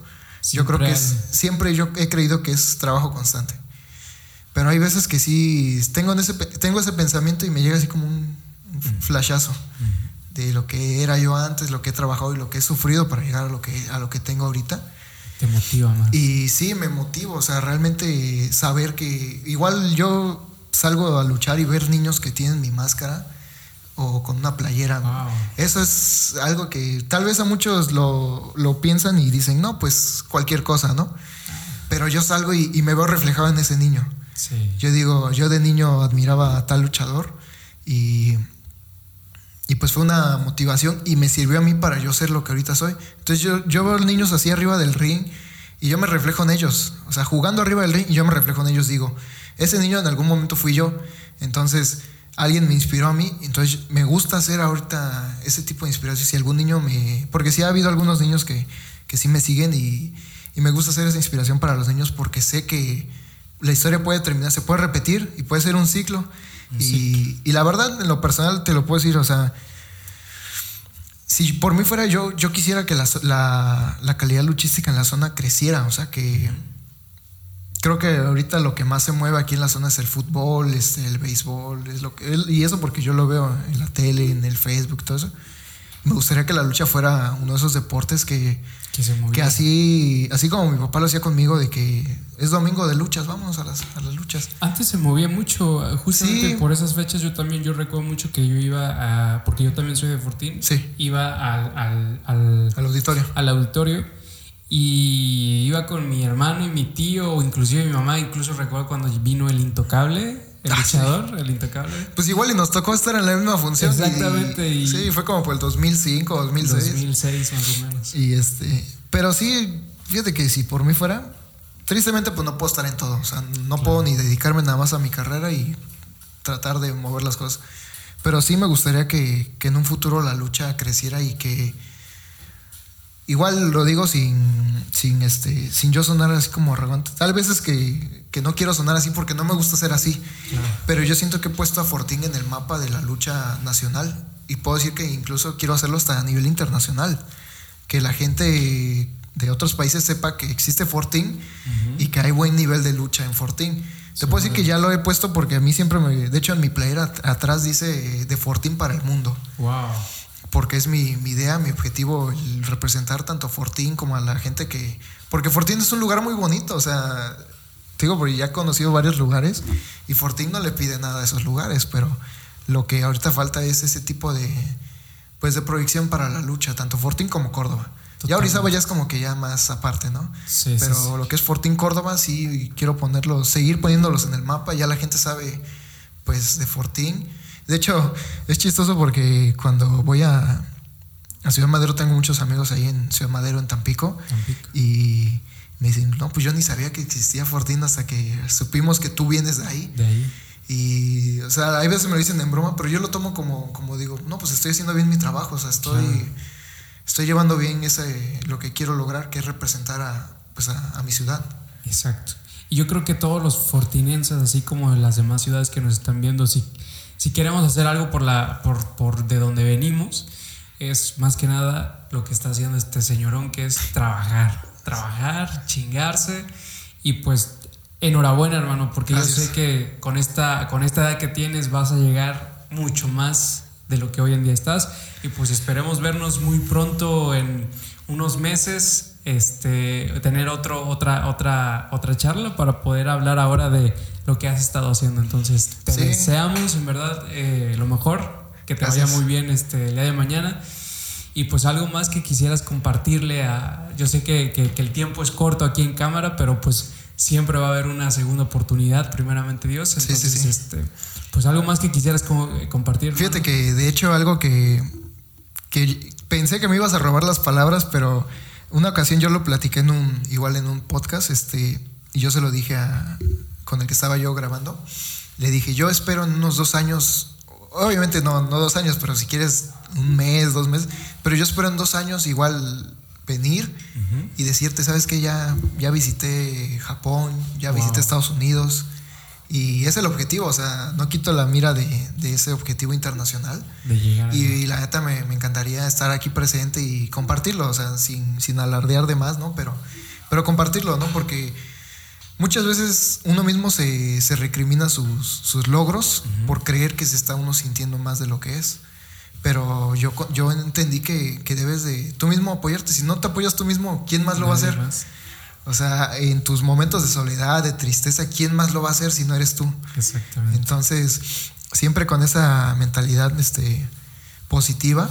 yo creo que es, siempre yo he creído que es trabajo constante. Pero hay veces que sí tengo, ese, tengo ese pensamiento y me llega así como un, flashazo de lo que era yo antes, lo que he trabajado y lo que he sufrido para llegar a lo que, a lo que tengo ahorita. Te motiva más. Y sí, me motivo, o sea, realmente saber que igual yo salgo a luchar y ver niños que tienen mi máscara o con una playera. Eso es algo que tal vez a muchos lo, lo, piensan y dicen, no, pues cualquier cosa, ¿no? Pero yo salgo y, y me veo reflejado en ese niño. Yo digo, yo de niño admiraba a tal luchador y, y pues fue una motivación y me sirvió a mí para yo ser lo que ahorita soy. Entonces yo, yo veo a los niños así arriba del ring y yo me reflejo en ellos. O sea, jugando arriba del ring y yo me reflejo en ellos, digo, ese niño en algún momento fui yo. Entonces alguien me inspiró a mí, entonces me gusta hacer ahorita ese tipo de inspiración. Si algún niño me... Porque sí ha habido algunos niños que, que sí me siguen y, y me gusta hacer esa inspiración para los niños porque sé que la historia puede terminar, se puede repetir y puede ser un ciclo. Y, y, la verdad, en lo personal te lo puedo decir, o sea, si por mí fuera yo, yo quisiera que la, la, la calidad luchística en la zona creciera, o sea, que creo que ahorita lo que más se mueve aquí en la zona es el fútbol, este, el béisbol, es lo que, y eso porque yo lo veo en la tele, en el Facebook, todo eso. Me gustaría que la lucha fuera uno de esos deportes que, que, así, así como mi papá lo hacía conmigo, de que es domingo de luchas, vamos a las, a las luchas. Antes se movía mucho, justamente por esas fechas yo también, yo recuerdo mucho que yo iba a, porque yo también soy de Fortín, iba al, al, al, auditorio. Al auditorio y iba con mi hermano y mi tío, o inclusive mi mamá, incluso recuerdo cuando vino el intocable el ah, luchador, el intocable. Pues igual y nos tocó estar en la misma función. Exactamente. sí, fue como por el 2005, 2006. 2006 más o menos. Y este, pero sí, fíjate que si por mí fuera, tristemente pues no puedo estar en todo. O sea, no puedo ni dedicarme nada más a mi carrera y tratar de mover las cosas. Pero sí me gustaría que, que en un futuro la lucha creciera y que igual lo digo sin, sin, este, sin yo sonar así como arrogante. Tal vez es que, que no quiero sonar así porque no me gusta ser así. Pero yo siento que he puesto a Fortín en el mapa de la lucha nacional. Y puedo decir que incluso quiero hacerlo hasta a nivel internacional. Que la gente de otros países sepa que existe Fortín y que hay buen nivel de lucha en Fortín. Te puedo decir que ya lo he puesto porque a mí siempre me. De hecho, en mi player atrás dice de Fortín para el mundo. Wow porque es mi, idea, mi objetivo, el representar tanto a Fortín como a la gente que... Porque Fortín es un lugar muy bonito, o sea, digo, porque ya he conocido varios lugares y Fortín no le pide nada a esos lugares, pero lo que ahorita falta es ese tipo de, pues, de proyección para la lucha, tanto Fortín como Córdoba. Ya Orizaba ya es como que ya más aparte, ¿no? Sí, pero lo que es Fortín Córdoba sí quiero ponerlos, seguir poniéndolos en el mapa, ya la gente sabe, pues, de Fortín de hecho, es chistoso porque cuando voy a, Ciudad Madero tengo muchos amigos ahí en Ciudad Madero, en Tampico, y Me dicen, no, pues yo ni sabía que existía Fortín hasta que supimos que tú vienes de ahí. De ahí. Y, o sea, hay veces me lo dicen en broma, pero yo lo tomo como, como digo, no, pues estoy haciendo bien mi trabajo, o sea, estoy, estoy llevando bien ese, lo que quiero lograr, que es representar a, pues a, mi ciudad. Exacto. Y yo creo que todos los fortinenses, así como las demás ciudades que nos están viendo, si, si queremos hacer algo por, la, por, por de donde venimos, es más que nada lo que está haciendo este señorón, que es trabajar, trabajar, chingarse y pues enhorabuena, hermano, porque yo sé que con esta, con esta edad que tienes vas a llegar mucho más de lo que hoy en día estás. Y pues esperemos vernos muy pronto en unos meses, este, tener otro, otra, otra, otra charla para poder hablar ahora de lo que has estado haciendo. Entonces, te deseamos en verdad eh, lo mejor, que te vaya muy bien este, el día de mañana. Y pues algo más que quisieras compartirle a... Yo sé que, que, que el tiempo es corto aquí en cámara, pero pues siempre va a haber una segunda oportunidad, primeramente Dios. Entonces, este, pues algo más que quisieras eh, compartir. Fíjate que de hecho algo que, que pensé que me ibas a robar las palabras, pero una ocasión yo lo platiqué en un, igual en un podcast, este, y yo se lo dije a, con el que estaba yo grabando. Le dije, yo espero en unos dos años, obviamente no, no dos años, pero si quieres un mes, dos meses, pero yo espero en dos años igual venir y decirte, sabes que ya, ya visité Japón, ya visité Estados Unidos. Y es el objetivo, o sea, no quito la mira de, ese objetivo internacional. y, la neta me, encantaría estar aquí presente y compartirlo, o sea, sin, sin alardear de más, ¿no? Pero, pero compartirlo, ¿no? Porque muchas veces uno mismo se, se recrimina sus, sus logros por creer que se está uno sintiendo más de lo que es. Pero yo, yo entendí que, que, debes de tú mismo apoyarte. Si no te apoyas tú mismo, ¿quién más lo va a hacer? O sea, en tus momentos de soledad, de tristeza, ¿quién más lo va a hacer si no eres tú? Exactamente. Entonces, siempre con esa mentalidad este, positiva,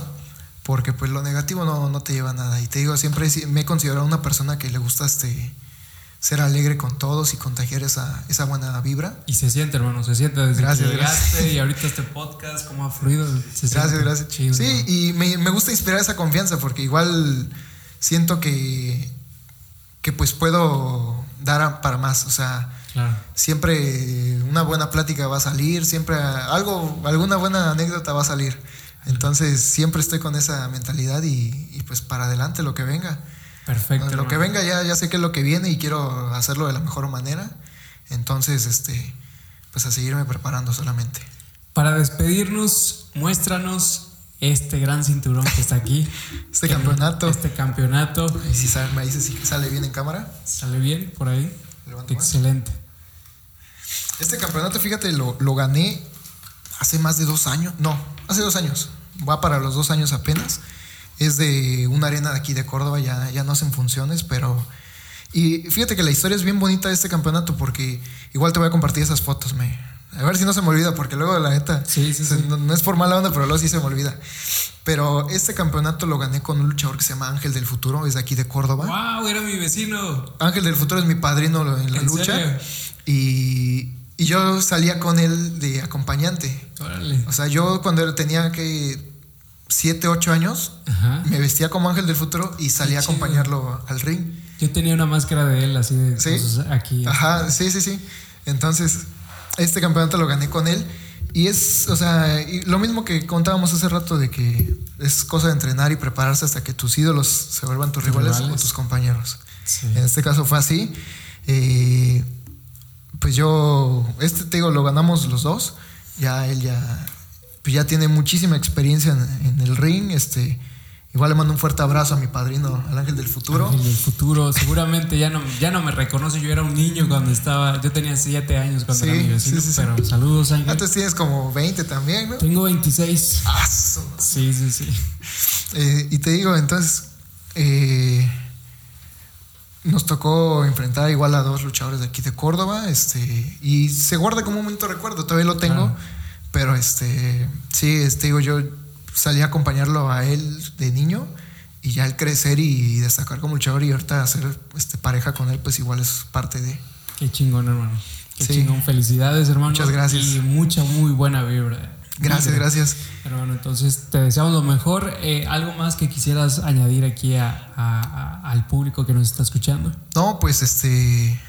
porque pues lo negativo no, no te lleva a nada. Y te digo, siempre me he considerado una persona que le gusta este ser alegre con todos y contagiar esa, esa buena vibra. Y se siente, hermano, se siente desde gracias, que llegaste y ahorita este podcast, cómo ha fluido. gracias, gracias. sí, y me, me, gusta inspirar esa confianza porque igual siento que, que pues puedo dar para más, o sea, siempre una buena plática va a salir, siempre algo, alguna buena anécdota va a salir. Entonces siempre estoy con esa mentalidad y, y pues para adelante lo que venga. Perfecto. Lo que venga ya, ya sé qué es lo que viene y quiero hacerlo de la mejor manera. Entonces, este, pues a seguirme preparando solamente. Para despedirnos, muéstranos este gran cinturón que está aquí. este campeonato. Este campeonato. Y si sale, me dice si sale bien en cámara. Sale bien por ahí. Excelente. Este campeonato, fíjate, lo, lo gané hace más de dos años. No, hace dos años. Va para los dos años apenas es de una arena de aquí de Córdoba, ya, ya no hacen funciones, pero... Y fíjate que la historia es bien bonita de este campeonato porque igual te voy a compartir esas fotos, me... A ver si no se me olvida, porque luego la neta... Sí, sí, No, es por mala onda, pero luego sí se me olvida. Pero este campeonato lo gané con un luchador que se llama Ángel del Futuro, es de aquí de Córdoba. ¡Wow! Era mi vecino. Ángel del Futuro es mi padrino en la lucha. Y, y yo salía con él de acompañante. Órale. O sea, yo cuando tenía que 7, 8 años, me vestía como ángel del futuro y salía a acompañarlo al ring. Yo tenía una máscara de él así de ¿Sí? aquí. Ajá, sí, sí, sí. Entonces, este campeonato lo gané con él. Y es, o sea, lo mismo que contábamos hace rato de que es cosa de entrenar y prepararse hasta que tus ídolos se vuelvan tus, rivales, o tus compañeros. En este caso fue así. Eh, pues yo, este te digo, lo ganamos los dos. Ya él ya pues ya tiene muchísima experiencia en, el ring. Este, igual le mando un fuerte abrazo a mi padrino, al Ángel del Futuro. Ángel del Futuro, seguramente ya no, ya no me reconoce. Yo era un niño cuando estaba, yo tenía 7 años cuando era mi vecino, sí, pero saludos, Ángel. Antes tienes como 20 también, ¿no? Tengo 26. Ah, sí, sí, sí. Eh, y te digo, entonces, eh, nos tocó enfrentar igual a dos luchadores de aquí de Córdoba, este, y se guarda como un momento recuerdo, todavía lo tengo. Pero este, sí, este, digo, yo salí a acompañarlo a él de niño y ya el crecer y destacar como luchador y ahorita hacer este, pareja con él, pues igual es parte de. Qué chingón, hermano. Qué chingón. Felicidades, hermano. Muchas gracias. Y mucha, muy buena vibra. Gracias, gracias. Hermano, entonces te deseamos lo mejor. Eh, ¿Algo más que quisieras añadir aquí al público que nos está escuchando? No, pues este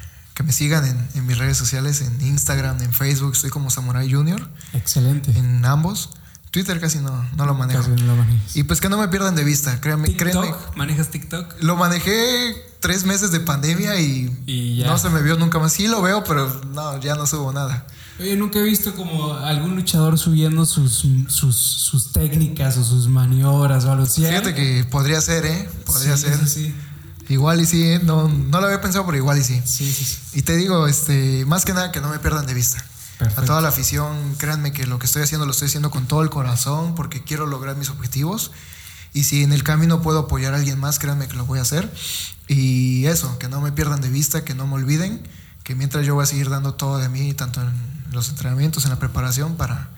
que me sigan en, mis redes sociales, en Instagram, en Facebook, estoy como Samurai Junior. Excelente. En ambos. Twitter casi no, no lo manejo. Casi no lo y pues que no me pierdan de vista, créanme. ¿TikTok? ¿Manejas TikTok? Lo manejé tres meses de pandemia y, no se me vio nunca más. Sí lo veo, pero no, ya no subo nada. Oye, nunca he visto como algún luchador subiendo sus, sus, técnicas o sus maniobras o algo así. Fíjate que podría ser, ¿eh? Podría ser. Sí, sí. Igual y sí, ¿eh? no, no lo había pensado, pero igual y sí. Sí, sí, sí. Y te digo, este, más que nada que no me pierdan de vista. A toda la afición, créanme que lo que estoy haciendo lo estoy haciendo con todo el corazón porque quiero lograr mis objetivos. Y si en el camino puedo apoyar a alguien más, créanme que lo voy a hacer. Y eso, que no me pierdan de vista, que no me olviden, que mientras yo voy a seguir dando todo de mí, tanto en los entrenamientos, en la preparación, para,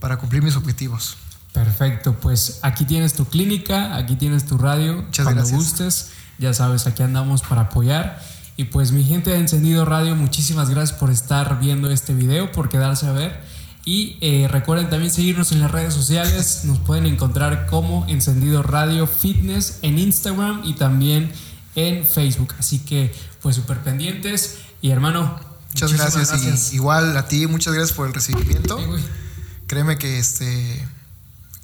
para cumplir mis objetivos. Perfecto, pues aquí tienes tu clínica, aquí tienes tu radio. Muchas Cuando gustes, ya sabes, aquí andamos para apoyar. Y pues mi gente de Encendido Radio, muchísimas gracias por estar viendo este video, por quedarse a ver. Y eh, recuerden también seguirnos en las redes sociales. Nos pueden encontrar como Encendido Radio Fitness en Instagram y también en Facebook. Así que pues súper pendientes. Y hermano, muchas gracias. igual a ti, muchas gracias por el recibimiento. Créeme que este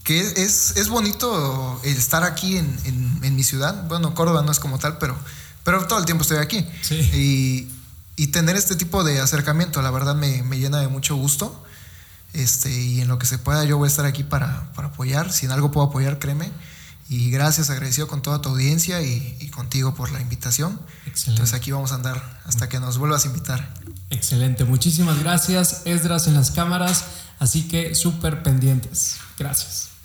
que es, es bonito estar aquí en, en, en mi ciudad. Bueno, Córdoba no es como tal, pero pero todo el tiempo estoy aquí. Y, y, tener este tipo de acercamiento, la verdad, me, me, llena de mucho gusto. Este, y en lo que se pueda, yo voy a estar aquí para, para apoyar. Si en algo puedo apoyar, créeme. Y gracias, agradecido con toda tu audiencia y, y contigo por la invitación. Excelente. Entonces aquí vamos a andar hasta que nos vuelvas a invitar. Excelente, muchísimas gracias. Esdras en las cámaras, así que súper pendientes. Gracias.